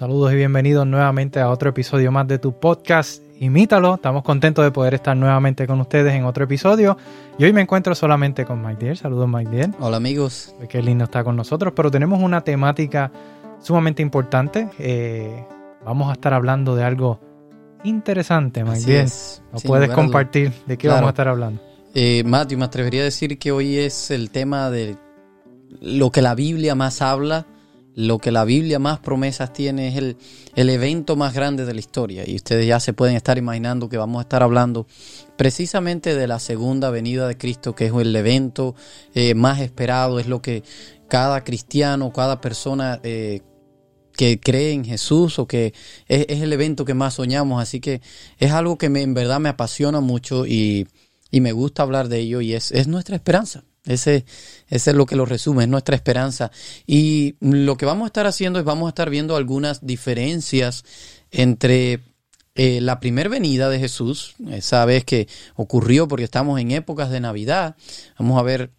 Saludos y bienvenidos nuevamente a otro episodio más de tu podcast Imítalo. Estamos contentos de poder estar nuevamente con ustedes en otro episodio. Y hoy me encuentro solamente con Mike Deer. Saludos, Mike Deer. Hola, amigos. Qué lindo está con nosotros, pero tenemos una temática sumamente importante. Eh, vamos a estar hablando de algo interesante, Mike Deer. ¿Nos puedes compartir de qué vamos a estar hablando? Eh, Matthew, me atrevería a decir que hoy es el tema de lo que la Biblia más habla lo que la Biblia más promesas tiene es el, el, evento más grande de la historia. Y ustedes ya se pueden estar imaginando que vamos a estar hablando precisamente de la segunda venida de Cristo, que es el evento eh, más esperado, es lo que cada cristiano, cada persona eh, que cree en Jesús o que es, el evento que más soñamos. Así que es algo que me, en verdad me apasiona mucho y, y me gusta hablar de ello y es, es nuestra esperanza. Ese, es lo que lo resume, es nuestra esperanza. Y lo que vamos a estar haciendo es vamos a estar viendo algunas diferencias entre eh, la primera venida de Jesús, esa vez que ocurrió porque estamos en épocas de Navidad. Vamos a ver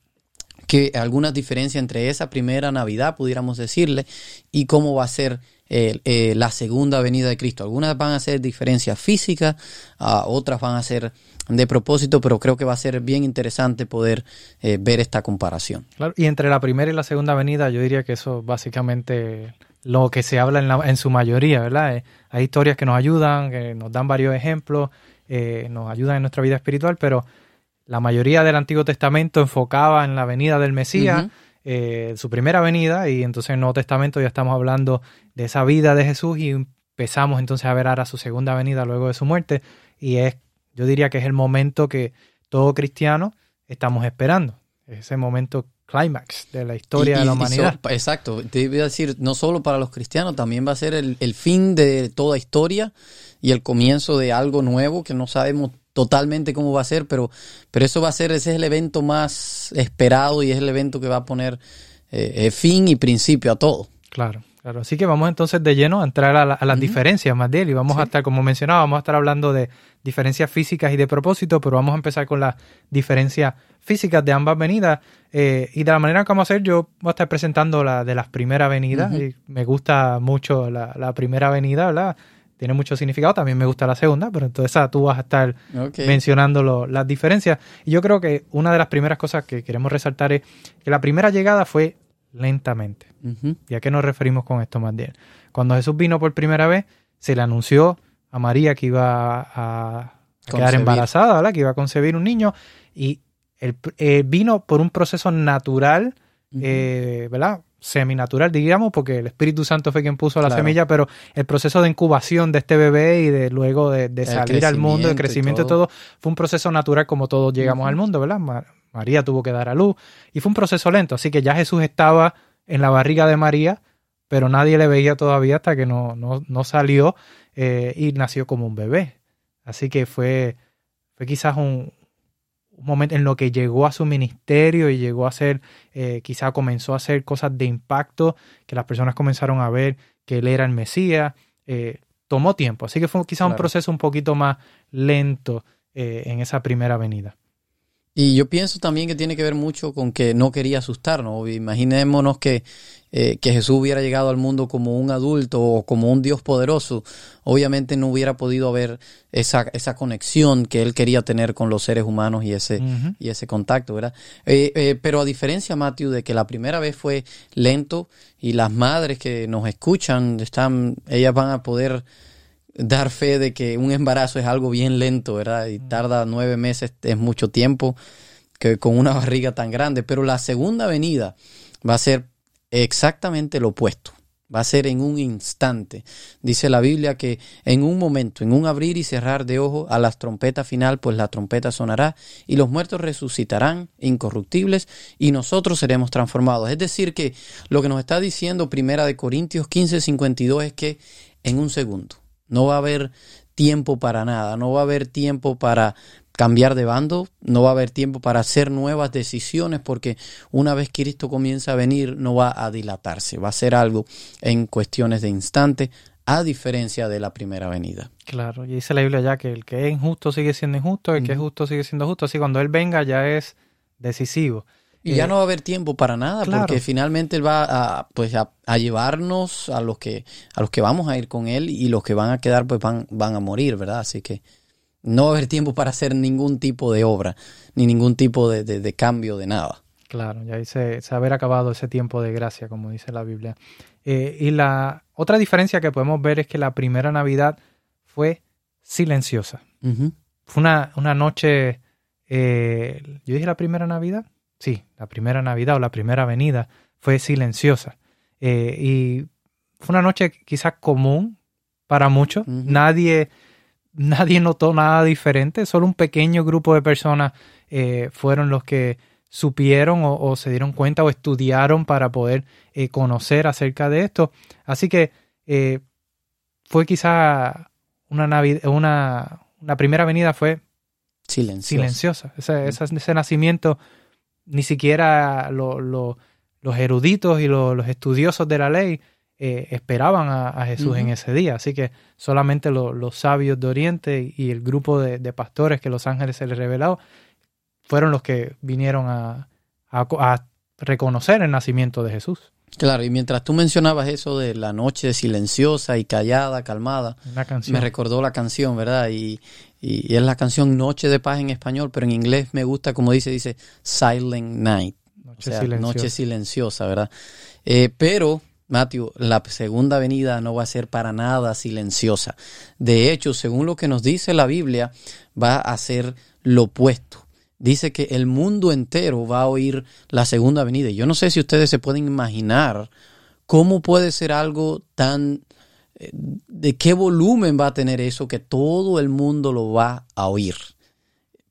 que algunas diferencias entre esa primera Navidad, pudiéramos decirle, y cómo va a ser eh, la segunda venida de Cristo. Algunas van a ser diferencias físicas, otras van a ser de propósito, pero creo que va a ser bien interesante poder eh, ver esta comparación. Claro, y entre la primera y la segunda venida, yo diría que eso básicamente lo que se habla en, en su mayoría, ¿verdad? Eh, hay historias que nos ayudan, que nos dan varios ejemplos, eh, nos ayudan en nuestra vida espiritual, pero la mayoría del Antiguo Testamento enfocaba en la venida del Mesías, su primera venida, y entonces en el Nuevo Testamento ya estamos hablando de esa vida de Jesús y empezamos entonces a ver ahora su segunda venida luego de su muerte, y es yo diría que es el momento que todo cristiano estamos esperando. Ese momento clímax de la historia de la humanidad. exacto, te iba a decir, no solo para los cristianos, también va a ser el, el, fin de toda historia y el comienzo de algo nuevo que no sabemos totalmente cómo va a ser, pero, pero eso va a ser, ese es el evento más esperado y es el evento que va a poner eh, eh, fin y principio a todo. Claro. Claro, así que vamos entonces de lleno a entrar a, las diferencias más de él y vamos a estar, como mencionaba, vamos a estar hablando de diferencias físicas y de propósito, pero vamos a empezar con las diferencias físicas de ambas venidas eh, y de la manera que vamos a hacer yo voy a estar presentando la de las primeras venidas y me gusta mucho la, primera venida, ¿verdad? Tiene mucho significado, también me gusta la segunda, pero entonces tú vas a estar mencionando las diferencias. Y yo creo que una de las primeras cosas que queremos resaltar es que la primera llegada fue lentamente. ¿Y a qué nos referimos con esto más bien? Cuando Jesús vino por primera vez, se le anunció a María que iba a, quedar embarazada, ¿verdad? que iba a concebir un niño, y él, eh, vino por un proceso natural, eh, ¿verdad? Seminatural, digamos, porque el Espíritu Santo fue quien puso la semilla, pero el proceso de incubación de este bebé y de luego de, salir al mundo, el crecimiento y todo. fue un proceso natural como todos llegamos al mundo, ¿verdad? María tuvo que dar a luz y fue un proceso lento, así que ya Jesús estaba en la barriga de María, pero nadie le veía todavía hasta que no, no, salió eh, y nació como un bebé. Así que fue, fue quizás un, momento en lo que llegó a su ministerio y llegó a hacer, eh, quizás comenzó a hacer cosas de impacto, que las personas comenzaron a ver que él era el Mesías. Eh, tomó tiempo, así que fue quizás un proceso un poquito más lento en esa primera venida. Y yo pienso también que tiene que ver mucho con que no quería asustarnos. Imaginémonos que, eh, que Jesús hubiera llegado al mundo como un adulto o como un Dios poderoso. Obviamente no hubiera podido haber esa, esa conexión que él quería tener con los seres humanos y ese, y ese contacto, ¿verdad? Eh, eh, pero a diferencia, Matthew, de que la primera vez fue lento y las madres que nos escuchan, están, ellas van a poder dar fe de que un embarazo es algo bien lento, ¿verdad? Y tarda nueve meses, es mucho tiempo que con una barriga tan grande. Pero la segunda venida va a ser exactamente lo opuesto. Va a ser en un instante. Dice la Biblia que en un momento, en un abrir y cerrar de ojos a las trompetas final, pues la trompeta sonará y los muertos resucitarán incorruptibles y nosotros seremos transformados. Es decir, que lo que nos está diciendo Primera de Corintios 15, 52 es que en un segundo, no va a haber tiempo para nada, no va a haber tiempo para, cambiar de bando, no va a haber tiempo para hacer nuevas decisiones porque una vez Cristo comienza a venir no va a dilatarse, va a ser algo en cuestiones de instante, a diferencia de la primera venida. Claro, y dice la Biblia ya que el que es injusto sigue siendo injusto, el que es justo sigue siendo justo, así cuando Él venga ya es decisivo. Y ya eh, no va a haber tiempo para nada, porque finalmente él va a, pues a, llevarnos a los que a los que vamos a ir con él y los que van a quedar pues van, van a morir, ¿verdad? Así que no va a haber tiempo para hacer ningún tipo de obra, ni ningún tipo de, cambio de nada. Claro, ya dice, se haber acabado ese tiempo de gracia, como dice la Biblia. Eh, y la otra diferencia que podemos ver es que la primera Navidad fue silenciosa. Fue una, una noche, eh, yo dije la primera Navidad, sí, la primera Navidad o la primera venida fue silenciosa. Eh, y fue una noche quizás común para muchos. Nadie nadie notó nada diferente, solo un pequeño grupo de personas eh, fueron los que supieron o, se dieron cuenta o estudiaron para poder eh, conocer acerca de esto. Así que eh, fue quizá una, una, una primera venida fue silenciosa. Ese, nacimiento, ni siquiera los eruditos y los estudiosos de la ley eh, esperaban a, Jesús en ese día. Así que solamente los sabios de Oriente y el grupo de, pastores que los ángeles se les reveló fueron los que vinieron a, reconocer el nacimiento de Jesús. Claro, y mientras tú mencionabas eso de la noche silenciosa y callada, calmada, me recordó la canción, ¿verdad? Y, es la canción Noche de Paz en español, pero en inglés me gusta como dice, dice Silent Night. Noche, silenciosa. noche silenciosa, ¿verdad? Eh, pero Matthew, la segunda venida no va a ser para nada silenciosa. De hecho, según lo que nos dice la Biblia, va a ser lo opuesto. Dice que el mundo entero va a oír la segunda venida. Yo no sé si ustedes se pueden imaginar cómo puede ser algo tan... De qué volumen va a tener eso que todo el mundo lo va a oír.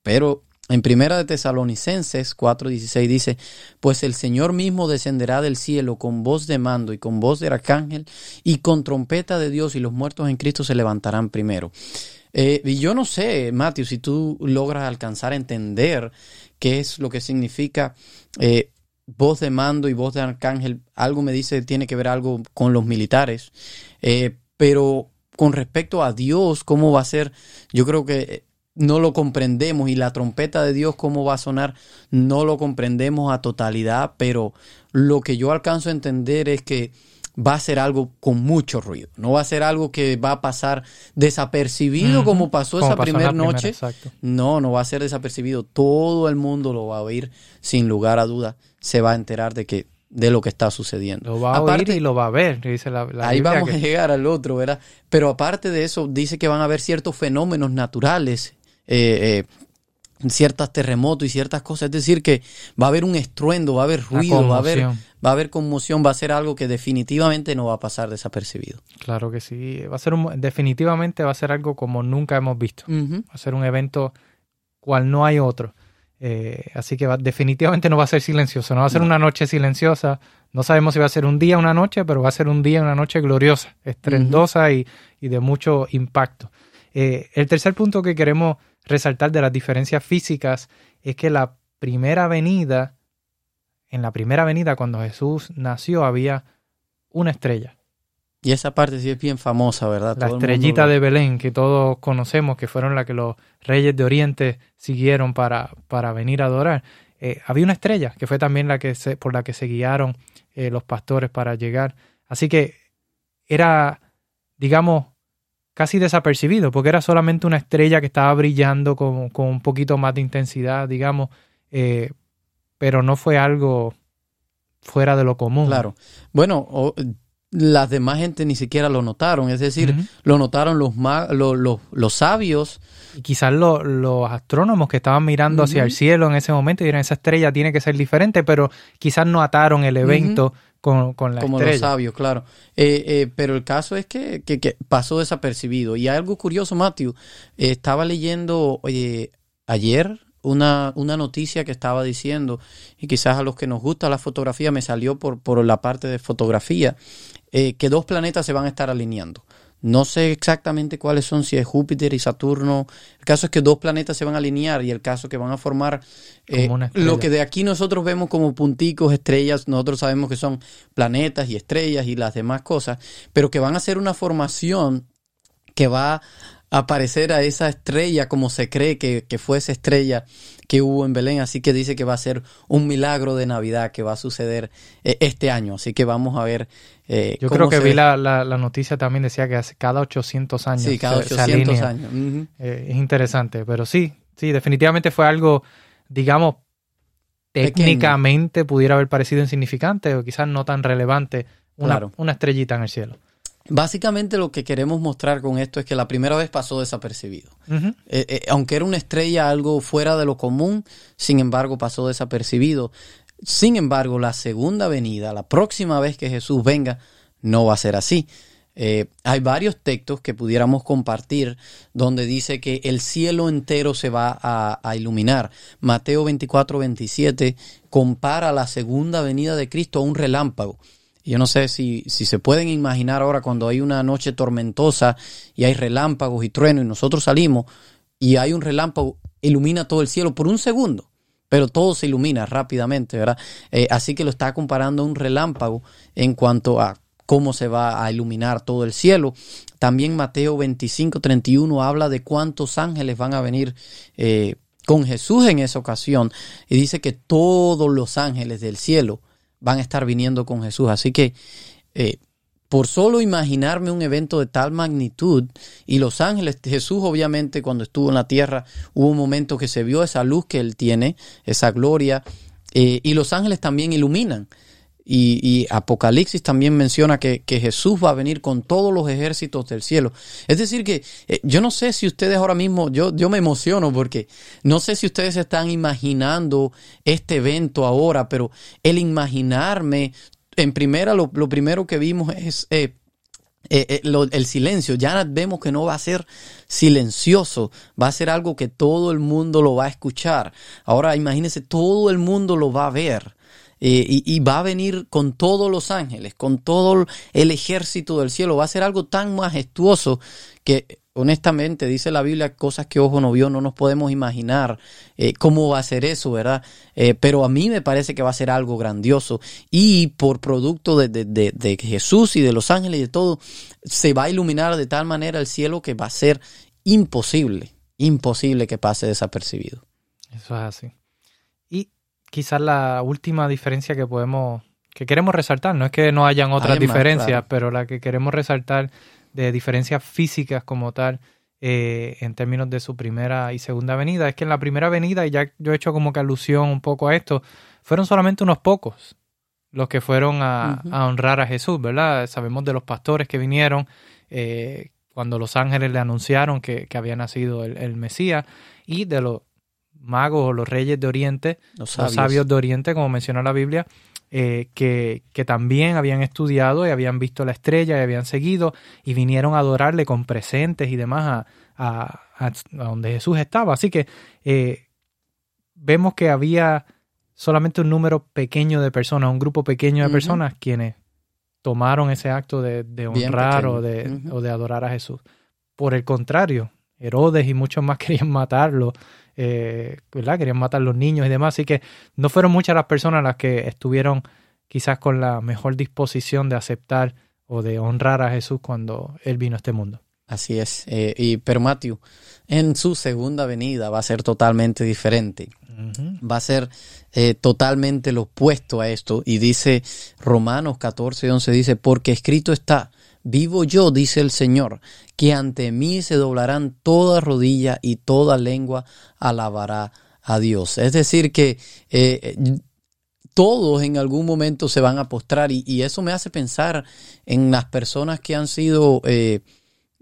Pero en Primera de Tesalonicenses 4:16 dice, pues el Señor mismo descenderá del cielo con voz de mando y con voz de arcángel y con trompeta de Dios y los muertos en Cristo se levantarán primero. Eh, y yo no sé, Matthew, si tú logras alcanzar a entender qué es lo que significa eh, voz de mando y voz de arcángel. Algo me dice que tiene que ver algo con los militares. Eh, pero con respecto a Dios, ¿cómo va a ser? Yo creo que no lo comprendemos y la trompeta de Dios cómo va a sonar no lo comprendemos a totalidad, pero lo que yo alcanzo a entender es que va a ser algo con mucho ruido, no va a ser algo que va a pasar desapercibido como pasó esa primera noche. no, no va a ser desapercibido, todo el mundo lo va a oír sin lugar a duda, se va a enterar de que de lo que está sucediendo. Lo va a oír y lo va a ver, dice la, Ahí vamos a llegar al otro, ¿verdad? Pero aparte de eso, dice que van a haber ciertos fenómenos naturales eh, eh, ciertos terremotos y ciertas cosas. Es decir, que va a haber un estruendo, va a haber ruido, va a haber, va a haber conmoción, va a ser algo que definitivamente no va a pasar desapercibido. Claro que sí. Va a ser un, definitivamente va a ser algo como nunca hemos visto. Va a ser un evento cual no hay otro. Eh, así que definitivamente no va a ser silencioso, no va a ser una noche silenciosa. No sabemos si va a ser un día o una noche, pero va a ser un día, una noche gloriosa, estrendosa y, y, de mucho impacto. el tercer punto que queremos resaltar de las diferencias físicas es que la primera venida, en la primera venida cuando Jesús nació había una estrella. Y esa parte sí es bien famosa, ¿verdad? La estrellita de Belén, que todos conocemos, que fueron la que los reyes de Oriente siguieron para, para venir a adorar. Eh, había una estrella, que fue también la que se, por la que se guiaron eh, los pastores para llegar. Así que era, digamos, casi desapercibido, porque era solamente una estrella que estaba brillando con, un poquito más de intensidad, digamos, eh, pero no fue algo fuera de lo común. Claro. Bueno, las demás gente ni siquiera lo notaron, es decir, lo notaron los, los, los, sabios. Y quizás los astrónomos que estaban mirando hacia el cielo en ese momento y dijeron, esa estrella tiene que ser diferente, pero quizás no ataron el evento con, con la Como los sabios, claro. Eh, eh, pero el caso es que, que, pasó desapercibido. Y hay algo curioso, Matthew. estaba leyendo ayer una, una noticia que estaba diciendo, y quizás a los que nos gusta la fotografía me salió por, por la parte de fotografía, eh, que dos planetas se van a estar alineando. No sé exactamente cuáles son, si es Júpiter y Saturno. El caso es que dos planetas se van a alinear y el caso es que van a formar eh, lo que de aquí nosotros vemos como punticos, estrellas. Nosotros sabemos que son planetas y estrellas y las demás cosas, pero que van a ser una formación que va aparecer a esa estrella como se cree que, fue esa estrella que hubo en Belén. Así que dice que va a ser un milagro de Navidad que va a suceder eh, este año. Así que vamos a ver. Eh, Yo creo que vi la, la, noticia también decía que hace cada 800 años. Sí, cada 800 años. Eh, es interesante, pero sí, sí, definitivamente fue algo, digamos, técnicamente pudiera haber parecido insignificante o quizás no tan relevante una, una estrellita en el cielo. Básicamente lo que queremos mostrar con esto es que la primera vez pasó desapercibido. Eh, eh, aunque era una estrella algo fuera de lo común, sin embargo pasó desapercibido. Sin embargo, la segunda venida, la próxima vez que Jesús venga, no va a ser así. Eh, hay varios textos que pudiéramos compartir donde dice que el cielo entero se va a, a, iluminar. Mateo 24, 27 compara la segunda venida de Cristo a un relámpago. Yo no sé si, si se pueden imaginar ahora cuando hay una noche tormentosa y hay relámpagos y truenos y nosotros salimos y hay un relámpago, ilumina todo el cielo por un segundo, pero todo se ilumina rápidamente, ¿verdad? Eh, así que lo está comparando a un relámpago en cuanto a cómo se va a iluminar todo el cielo. También Mateo 25, 31 habla de cuántos ángeles van a venir eh, con Jesús en esa ocasión y dice que todos los ángeles del cielo van a estar viniendo con Jesús. Así que eh, por solo imaginarme un evento de tal magnitud y los ángeles, Jesús obviamente cuando estuvo en la tierra hubo un momento que se vio esa luz que él tiene, esa gloria, eh, y los ángeles también iluminan. Y, Apocalipsis también menciona que, Jesús va a venir con todos los ejércitos del cielo. Es decir, que eh, yo no sé si ustedes ahora mismo, yo, yo me emociono porque no sé si ustedes están imaginando este evento ahora, pero el imaginarme, en primera, lo, primero que vimos es... Eh, eh, el silencio, ya vemos que no va a ser silencioso, va a ser algo que todo el mundo lo va a escuchar. Ahora imagínense, todo el mundo lo va a ver. Eh, y, va a venir con todos los ángeles, con todo el ejército del cielo. Va a ser algo tan majestuoso que honestamente dice la Biblia cosas que ojo no vio, no nos podemos imaginar eh, cómo va a ser eso, ¿verdad? Eh, pero a mí me parece que va a ser algo grandioso y por producto de, de, Jesús y de los ángeles y de todo, se va a iluminar de tal manera el cielo que va a ser imposible, imposible que pase desapercibido. Eso es así quizás la última diferencia que podemos, que queremos resaltar, no es que no hayan otras diferencias, pero la que queremos resaltar de diferencias físicas como tal, eh, en términos de su primera y segunda venida, es que en la primera venida, y ya yo he hecho como que alusión un poco a esto, fueron solamente unos pocos los que fueron a, honrar a Jesús, ¿verdad? Sabemos de los pastores que vinieron eh, cuando los ángeles le anunciaron que, había nacido el, el Mesías y de los magos o los reyes de Oriente, los sabios, de Oriente, como menciona la Biblia, eh, que, que, también habían estudiado y habían visto la estrella y habían seguido y vinieron a adorarle con presentes y demás a, a, donde Jesús estaba. Así que eh, vemos que había solamente un número pequeño de personas, un grupo pequeño de personas quienes tomaron ese acto de, honrar o de, o de adorar a Jesús. Por el contrario, Herodes y muchos más querían matarlo eh, ¿verdad? Querían matar a los niños y demás. Así que no fueron muchas las personas las que estuvieron quizás con la mejor disposición de aceptar o de honrar a Jesús cuando Él vino a este mundo. Así es. Eh, y, pero Matthew, en su segunda venida va a ser totalmente diferente. Va a ser eh, totalmente lo opuesto a esto. Y dice Romanos 14, 11, dice, porque escrito está, Vivo yo, dice el Señor, que ante mí se doblarán toda rodilla y toda lengua alabará a Dios. Es decir, que eh, todos en algún momento se van a postrar y, eso me hace pensar en las personas que han sido eh,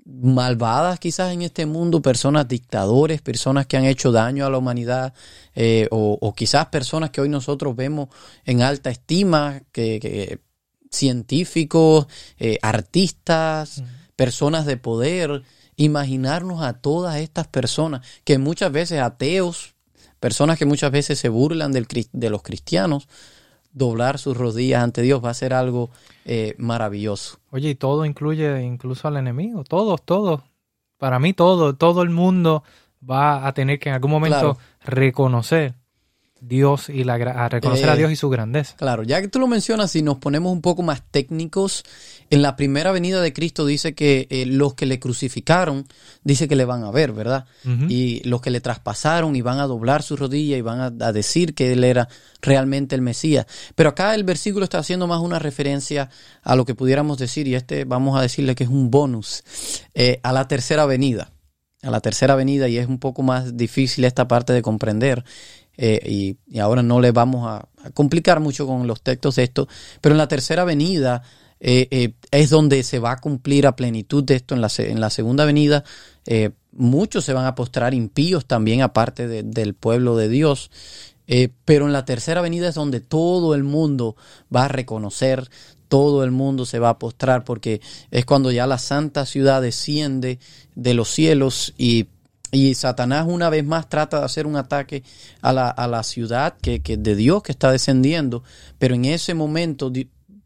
malvadas quizás en este mundo, personas dictadores, personas que han hecho daño a la humanidad eh, o, quizás personas que hoy nosotros vemos en alta estima, que científicos, eh, artistas, personas de poder, imaginarnos a todas estas personas, que muchas veces ateos, personas que muchas veces se burlan del, de los cristianos, doblar sus rodillas ante Dios, va a ser algo eh, maravilloso. Oye, y todo incluye incluso al enemigo, todos, todos. Para mí todo, todo el mundo va a tener que en algún momento Claro. reconocer Dios y la a reconocer a Eh, Dios y su grandeza. Claro, ya que tú lo mencionas, si nos ponemos un poco más técnicos, en la primera venida de Cristo dice que eh, los que le crucificaron, dice que le van a ver, ¿verdad? Y los que le traspasaron y van a doblar su rodilla y van a, a decir que él era realmente el Mesías. Pero acá el versículo está haciendo más una referencia a lo que pudiéramos decir, y este vamos a decirle que es un bonus, eh, a la tercera venida. A la tercera venida, y es un poco más difícil esta parte de comprender. Eh, y, ahora no le vamos a, complicar mucho con los textos de esto, pero en la tercera venida eh, eh, es donde se va a cumplir a plenitud de esto. En la, en la segunda venida, eh, muchos se van a postrar impíos también, aparte de- del pueblo de Dios. Eh, pero en la tercera venida es donde todo el mundo va a reconocer, todo el mundo se va a postrar, porque es cuando ya la santa ciudad desciende de los cielos y, y Satanás una vez más trata de hacer un ataque a la, a la ciudad que, que de Dios que está descendiendo, pero en ese momento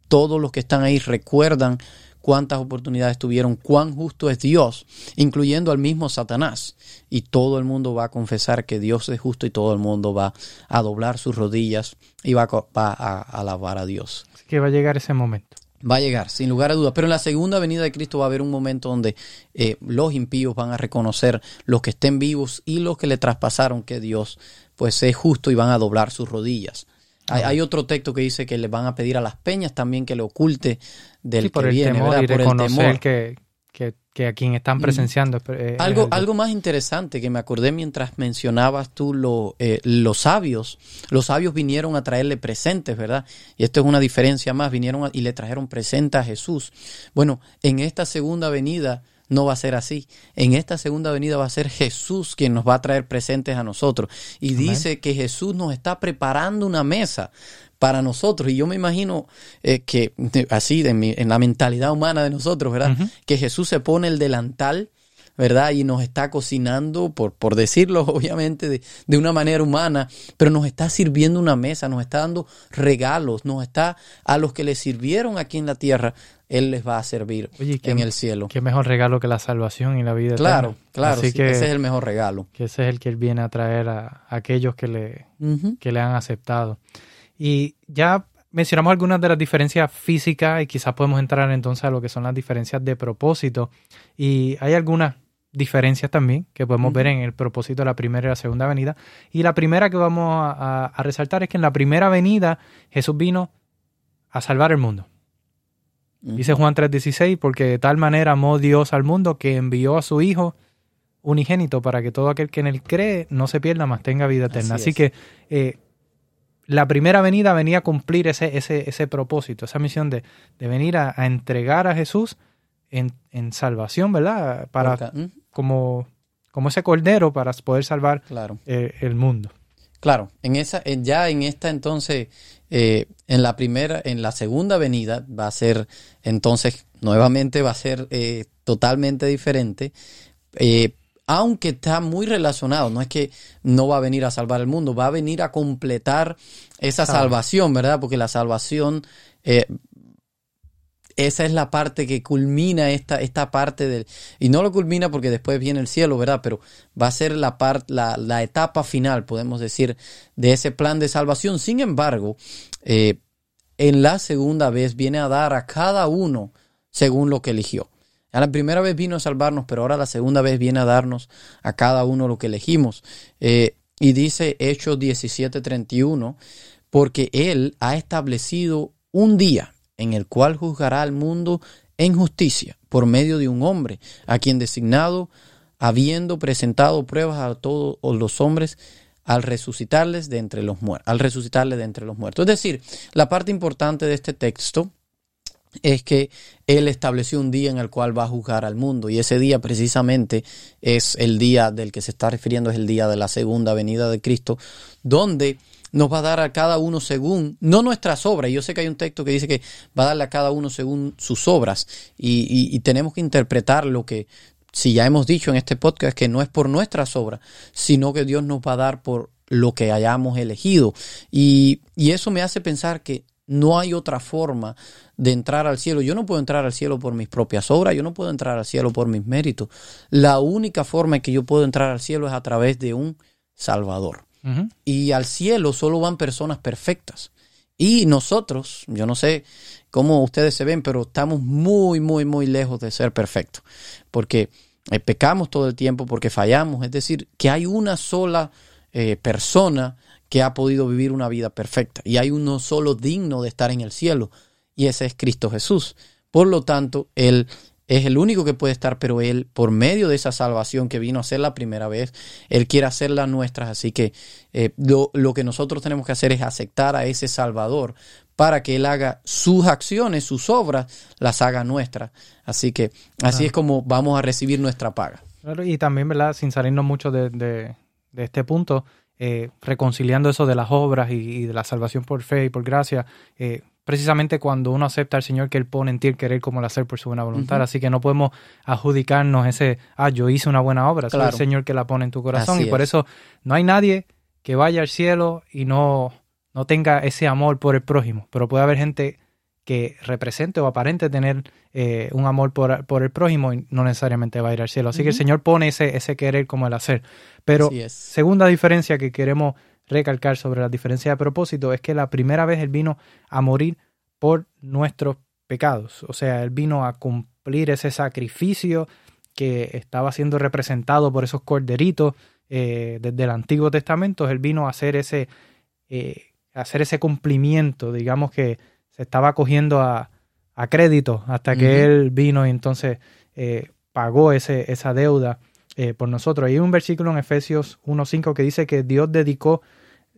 todos los que están ahí recuerdan cuántas oportunidades tuvieron, cuán justo es Dios, incluyendo al mismo Satanás. Y todo el mundo va a confesar que Dios es justo y todo el mundo va a doblar sus rodillas y va a, va a alabar a Dios. Así que va a llegar ese momento. Va a llegar, sin lugar a dudas. Pero en la segunda venida de Cristo va a haber un momento donde eh, los impíos van a reconocer, los que estén vivos y los que le traspasaron, que Dios pues es justo y van a doblar sus rodillas. Hay, hay otro texto que dice que le van a pedir a las peñas también que le oculte del Sí, por que el viene, temor ¿verdad? y Por el reconocer temor. que, que, a quien están presenciando. es- es Algo, algo- algo más interesante que me acordé mientras mencionabas tú lo, eh, los sabios. Los sabios vinieron a traerle presentes, ¿verdad? Y esto es una diferencia más. Vinieron a- y le trajeron presentes a Jesús. Bueno, en esta segunda venida no va a ser así. En esta segunda venida va a ser Jesús quien nos va a traer presentes a nosotros. Y dice que Jesús nos está preparando una mesa para nosotros. Y yo me imagino eh, que así, de mi- en la mentalidad humana de nosotros, ¿verdad? Que Jesús se pone el delantal ¿verdad? Y nos está cocinando, por, por decirlo obviamente de, de una manera humana, pero nos está sirviendo una mesa, nos está dando regalos, nos está a los que le sirvieron aquí en la tierra, Él les va a servir Oye, en el cielo. Qué mejor regalo que la salvación y la vida Claro, eterna. claro, sí, que, ese es el mejor regalo. que ese es el que él viene a traer a, a aquellos que le, que le han aceptado. Y ya mencionamos algunas de las diferencias físicas y quizás podemos entrar entonces a lo que son las diferencias de propósito. Y hay algunas diferencias también que podemos ver en el propósito de la primera y la segunda venida. Y la primera que vamos a, a- a resaltar es que en la primera venida Jesús vino a salvar el mundo. Dice Juan 3:16, porque de tal manera amó Dios al mundo que envió a su Hijo unigénito para que todo aquel que en él cree no se pierda, más tenga vida eterna. Así Así, es. que eh, la primera venida venía a cumplir ese, ese, ese propósito, esa misión de, de venir a, a entregar a Jesús en, en salvación, ¿verdad? Para, como, como ese cordero para poder salvar Claro. eh, el mundo. Claro, en esa, en- ya en esta entonces, eh, en la primera, en la segunda venida va a ser, entonces, nuevamente va a ser eh, totalmente diferente, eh, aunque está muy relacionado, no es que no va a venir a salvar el mundo, va a venir a completar esa salvación, ¿verdad? Porque la salvación, eh, esa es la parte que culmina esta, esta parte del... Y no lo culmina porque después viene el cielo, ¿verdad? Pero va a ser la, par- la, la etapa final, podemos decir, de ese plan de salvación. Sin embargo, eh, en la segunda vez viene a dar a cada uno según lo que eligió. A la primera vez vino a salvarnos, pero ahora la segunda vez viene a darnos a cada uno lo que elegimos. Eh, y dice Hechos 17:31, porque Él ha establecido un día en el cual juzgará al mundo en justicia por medio de un hombre, a quien designado, habiendo presentado pruebas a todos los hombres, al resucitarles de entre los muertos, al resucitarles de entre los muertos. Es decir, la parte importante de este texto es que Él estableció un día en el cual va a juzgar al mundo y ese día precisamente es el día del que se está refiriendo, es el día de la segunda venida de Cristo, donde nos va a dar a cada uno según, no nuestras obras, yo sé que hay un texto que dice que va a darle a cada uno según sus obras y, y- y tenemos que interpretar lo que, si ya hemos dicho en este podcast, que no es por nuestras obras, sino que Dios nos va a dar por lo que hayamos elegido. Y, y eso me hace pensar que no hay otra forma de entrar al cielo. Yo no puedo entrar al cielo por mis propias obras, yo no puedo entrar al cielo por mis méritos. La única forma en que yo puedo entrar al cielo es a través de un Salvador. Y al cielo solo van personas perfectas. Y nosotros, yo no sé cómo ustedes se ven, pero estamos muy, muy, muy lejos de ser perfectos. Porque eh, pecamos todo el tiempo, porque fallamos. Es decir, que hay una sola eh, persona que ha podido vivir una vida perfecta. Y hay uno solo digno de estar en el cielo. Y ese es Cristo Jesús. Por lo tanto, Él es el único que puede estar, pero Él, por medio de esa salvación que vino a ser la primera vez, Él quiere hacerla nuestras. Así que eh, lo, que nosotros tenemos que hacer es aceptar a ese Salvador para que Él haga sus acciones, sus obras, las haga nuestras. Así que así es como vamos a recibir nuestra paga. y también, ¿verdad? Sin salirnos mucho de, de, este punto, eh, reconciliando eso de las obras y, de la salvación por fe y por gracia, eh, precisamente cuando uno acepta al Señor que Él pone en ti el querer como el hacer por su buena voluntad. Así que no podemos adjudicarnos ese, ah, yo hice una buena obra, es el Señor que la pone en tu corazón. y por eso no hay nadie que vaya al cielo y no, no tenga ese amor por el prójimo. Pero puede haber gente que represente o aparente tener eh, un amor por, por, el prójimo y no necesariamente va a ir al cielo. Así que el Señor pone ese, ese querer como el hacer. Pero segunda diferencia que queremos recalcar sobre la diferencia de propósito es que la primera vez Él vino a morir por nuestros pecados. O sea, Él vino a cumplir ese sacrificio que estaba siendo representado por esos corderitos eh, desde el Antiguo Testamento. Él vino a hacer ese, eh, hacer ese cumplimiento, digamos que se estaba cogiendo a, crédito hasta que Él vino y entonces eh, pagó ese, esa deuda por nosotros. Hay un versículo en Efesios 1.5 que dice que Dios dedicó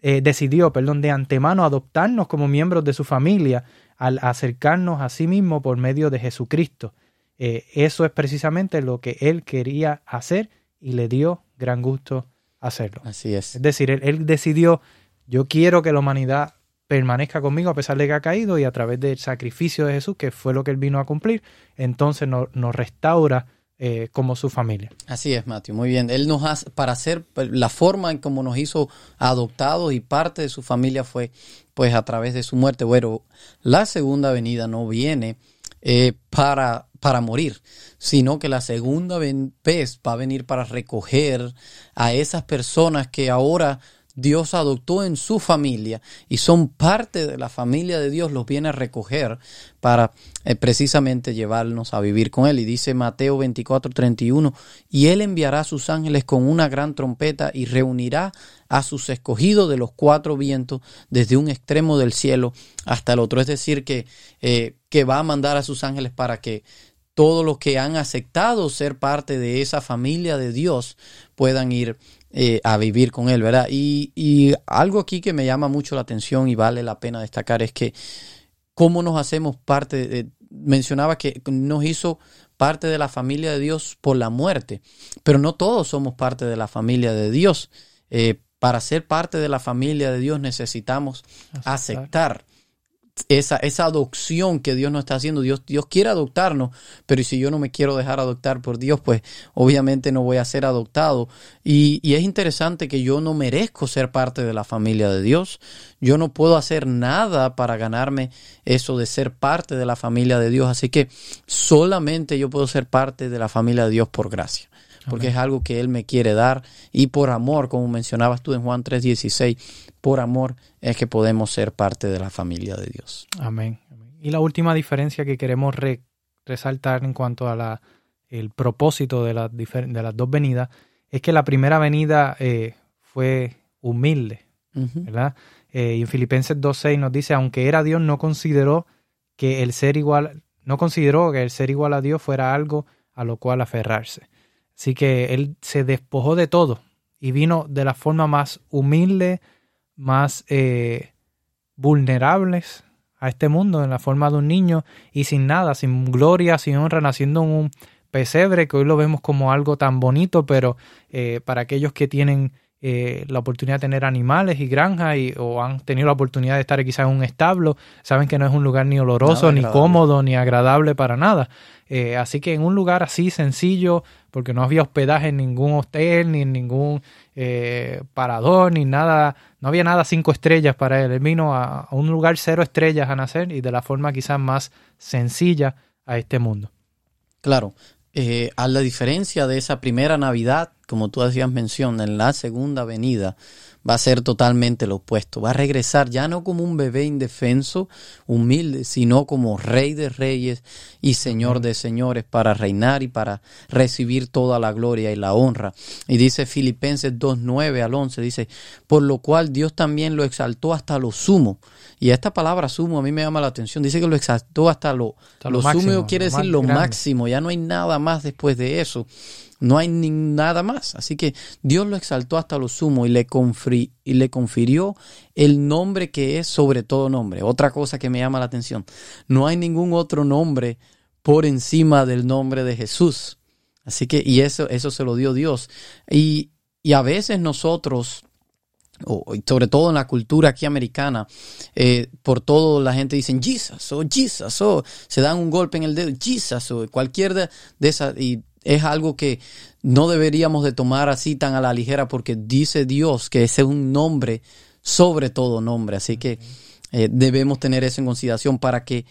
eh, decidió, perdón, de antemano adoptarnos como miembros de su familia al acercarnos a sí mismo por medio de Jesucristo. Eh, eso es precisamente lo que él quería hacer y le dio gran gusto hacerlo. Así es. Es decir, él, decidió, yo quiero que la humanidad permanezca conmigo a pesar de que ha caído y a través del sacrificio de Jesús, que fue lo que él vino a cumplir, entonces nos restaura eh, como su familia. Así es, Mateo, muy bien. Él nos hace, para hacer la forma en cómo nos hizo adoptados y parte de su familia fue pues a través de su muerte. Bueno, la segunda venida no viene eh, para, para morir, sino que la segunda vez va a venir para recoger a esas personas que ahora Dios adoptó en su familia y son parte de la familia de Dios, los viene a recoger para eh, precisamente llevarnos a vivir con Él. Y dice Mateo 24, 31, y Él enviará a sus ángeles con una gran trompeta y reunirá a sus escogidos de los cuatro vientos desde un extremo del cielo hasta el otro. Es decir, que, eh, que va a mandar a sus ángeles para que todos los que han aceptado ser parte de esa familia de Dios puedan ir eh, a vivir con Él, ¿verdad? Y, algo aquí que me llama mucho la atención y vale la pena destacar es que cómo nos hacemos parte, de, mencionaba que nos hizo parte de la familia de Dios por la muerte, pero no todos somos parte de la familia de Dios. Eh, para ser parte de la familia de Dios necesitamos aceptar esa, esa adopción que Dios nos está haciendo. Dios, Dios quiere adoptarnos, pero si yo no me quiero dejar adoptar por Dios, pues obviamente no voy a ser adoptado. Y, y, es interesante que yo no merezco ser parte de la familia de Dios. Yo no puedo hacer nada para ganarme eso de ser parte de la familia de Dios. Así que solamente yo puedo ser parte de la familia de Dios por gracia porque es algo que Él me quiere dar y por amor, como mencionabas tú en Juan 3:16, por amor es que podemos ser parte de la familia de Dios. Amén. Y la última diferencia que queremos resaltar en cuanto a la, el propósito de, de las dos venidas es que la primera venida eh, fue humilde, ¿verdad? Eh, y en Filipenses 2.6 nos dice, aunque era Dios, no consideró que el ser igual, no consideró que el ser igual a Dios fuera algo a lo cual aferrarse. Así que él se despojó de todo y vino de la forma más humilde, más eh, vulnerables a este mundo en la forma de un niño y sin nada, sin gloria, sin honra, naciendo en un pesebre que hoy lo vemos como algo tan bonito, pero eh, para aquellos que tienen eh, la oportunidad de tener animales y granjas y, o han tenido la oportunidad de estar quizás en un establo, saben que no es un lugar ni oloroso, ni cómodo, ni agradable para nada. Eh, así que en un lugar así sencillo, porque no había hospedaje en ningún hotel, ni en ningún eh, parador, ni nada, no había nada cinco estrellas para él. Él vino a, un lugar cero estrellas a nacer y de la forma quizás más sencilla a este mundo. Claro, eh, a la diferencia de esa primera Navidad, como tú hacías mención, en la segunda venida, va a ser totalmente lo opuesto. Va a regresar ya no como un bebé indefenso, humilde, sino como rey de reyes y señor de señores para reinar y para recibir toda la gloria y la honra. Y dice Filipenses 2.9 al 11, dice, por lo cual Dios también lo exaltó hasta lo sumo. Y esta palabra sumo a mí me llama la atención. Dice que lo exaltó hasta lo, lo, sumo, quiere decir lo máximo. Ya no hay nada más después de eso. No hay ni nada más. Así que Dios lo exaltó hasta lo sumo y le, confirió el nombre que es sobre todo nombre. Otra cosa que me llama la atención. No hay ningún otro nombre por encima del nombre de Jesús. Así que, y eso, eso se lo dio Dios. Y, y a veces nosotros, sobre todo en la cultura aquí americana, eh, por todo la gente dicen Jesus o Jesus o se dan un golpe en el dedo, Jesus o cualquier de, de esas. Es algo que no deberíamos de tomar así tan a la ligera porque dice Dios que ese es un nombre sobre todo nombre. Así que eh, debemos tener eso en consideración para que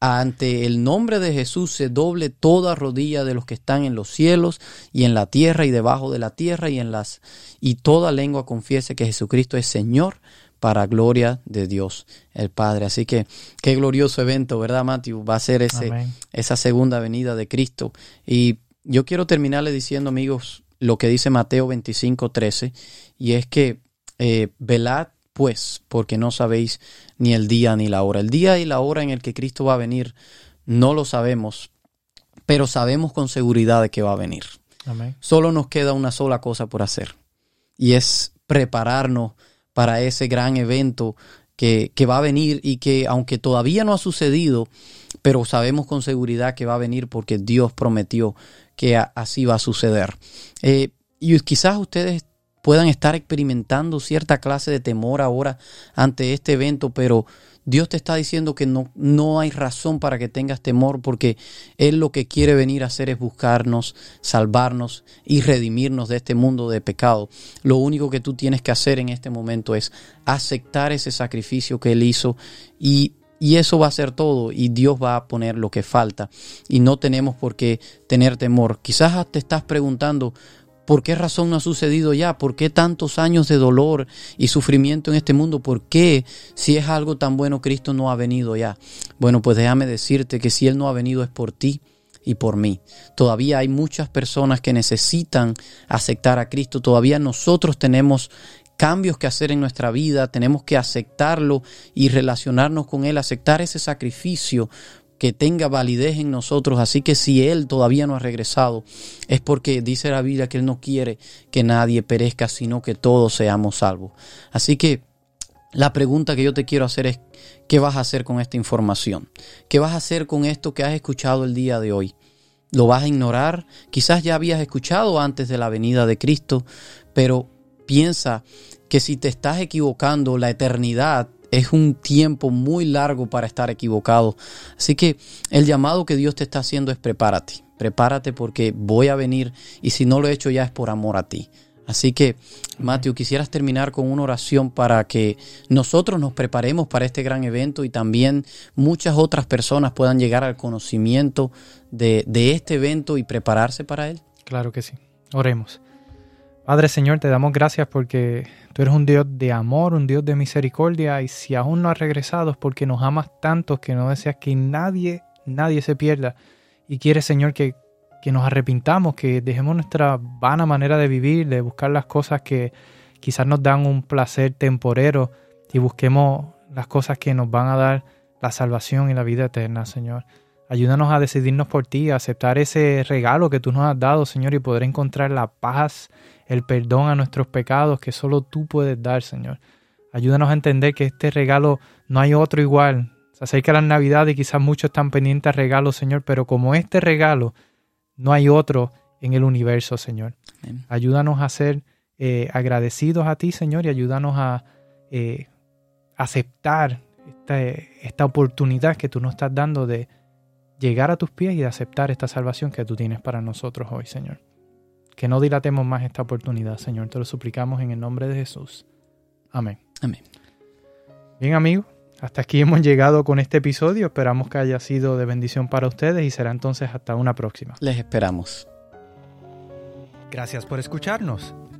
ante el nombre de Jesús se doble toda rodilla de los que están en los cielos y en la tierra y debajo de la tierra y en las y toda lengua confiese que Jesucristo es Señor para gloria de Dios el Padre. Así que qué glorioso evento, ¿verdad, Matthew? Va a ser ese, esa segunda venida de Cristo. Y yo quiero terminarle diciendo, amigos, lo que dice Mateo 25, 13, y es que eh, velad pues, porque no sabéis ni el día ni la hora. El día y la hora en el que Cristo va a venir no lo sabemos, pero sabemos con seguridad de que va a venir. Solo nos queda una sola cosa por hacer, y es prepararnos para ese gran evento que, que va a venir y que aunque todavía no ha sucedido, pero sabemos con seguridad que va a venir porque Dios prometió que así va a suceder. Eh, y quizás ustedes puedan estar experimentando cierta clase de temor ahora ante este evento, pero Dios te está diciendo que no, no hay razón para que tengas temor porque Él lo que quiere venir a hacer es buscarnos, salvarnos y redimirnos de este mundo de pecado. Lo único que tú tienes que hacer en este momento es aceptar ese sacrificio que Él hizo y y eso va a ser todo y Dios va a poner lo que falta. Y no tenemos por qué tener temor. Quizás te estás preguntando, ¿por qué razón no ha sucedido ya? ¿Por qué tantos años de dolor y sufrimiento en este mundo? ¿Por qué si es algo tan bueno Cristo no ha venido ya? Bueno, pues déjame decirte que si Él no ha venido es por ti y por mí. Todavía hay muchas personas que necesitan aceptar a Cristo. Todavía nosotros tenemos cambios que hacer en nuestra vida, tenemos que aceptarlo y relacionarnos con Él, aceptar ese sacrificio que tenga validez en nosotros. Así que si Él todavía no ha regresado, es porque dice la Biblia que Él no quiere que nadie perezca, sino que todos seamos salvos. Así que la pregunta que yo te quiero hacer es, ¿qué vas a hacer con esta información? ¿Qué vas a hacer con esto que has escuchado el día de hoy? ¿Lo vas a ignorar? Quizás ya habías escuchado antes de la venida de Cristo, pero piensa que si te estás equivocando, la eternidad es un tiempo muy largo para estar equivocado. Así que el llamado que Dios te está haciendo es prepárate. Prepárate porque voy a venir y si no lo he hecho ya es por amor a ti. Así que, Mateo, quisieras terminar con una oración para que nosotros nos preparemos para este gran evento y también muchas otras personas puedan llegar al conocimiento de, de este evento y prepararse para él. Claro que sí. Oremos. Padre Señor, te damos gracias porque tú eres un Dios de amor, un Dios de misericordia y si aún no has regresado es porque nos amas tanto que no deseas que nadie, nadie se pierda y quieres Señor que, que nos arrepintamos, que dejemos nuestra vana manera de vivir, de buscar las cosas que quizás nos dan un placer temporero y busquemos las cosas que nos van a dar la salvación y la vida eterna, Señor. Ayúdanos a decidirnos por ti, a aceptar ese regalo que tú nos has dado, Señor, y poder encontrar la paz el perdón a nuestros pecados que solo tú puedes dar, Señor. Ayúdanos a entender que este regalo no hay otro igual. Se acerca la Navidad y quizás muchos están pendientes a regalos, Señor, pero como este regalo, no hay otro en el universo, Señor. Ayúdanos a ser eh, agradecidos a ti, Señor, y ayúdanos a eh, aceptar esta, esta oportunidad que tú nos estás dando de llegar a tus pies y de aceptar esta salvación que tú tienes para nosotros hoy, Señor. Que no dilatemos más esta oportunidad, Señor. Te lo suplicamos en el nombre de Jesús. Amén. Amén. Bien, amigos, hasta aquí hemos llegado con este episodio. Esperamos que haya sido de bendición para ustedes y será entonces hasta una próxima. Les esperamos. Gracias por escucharnos.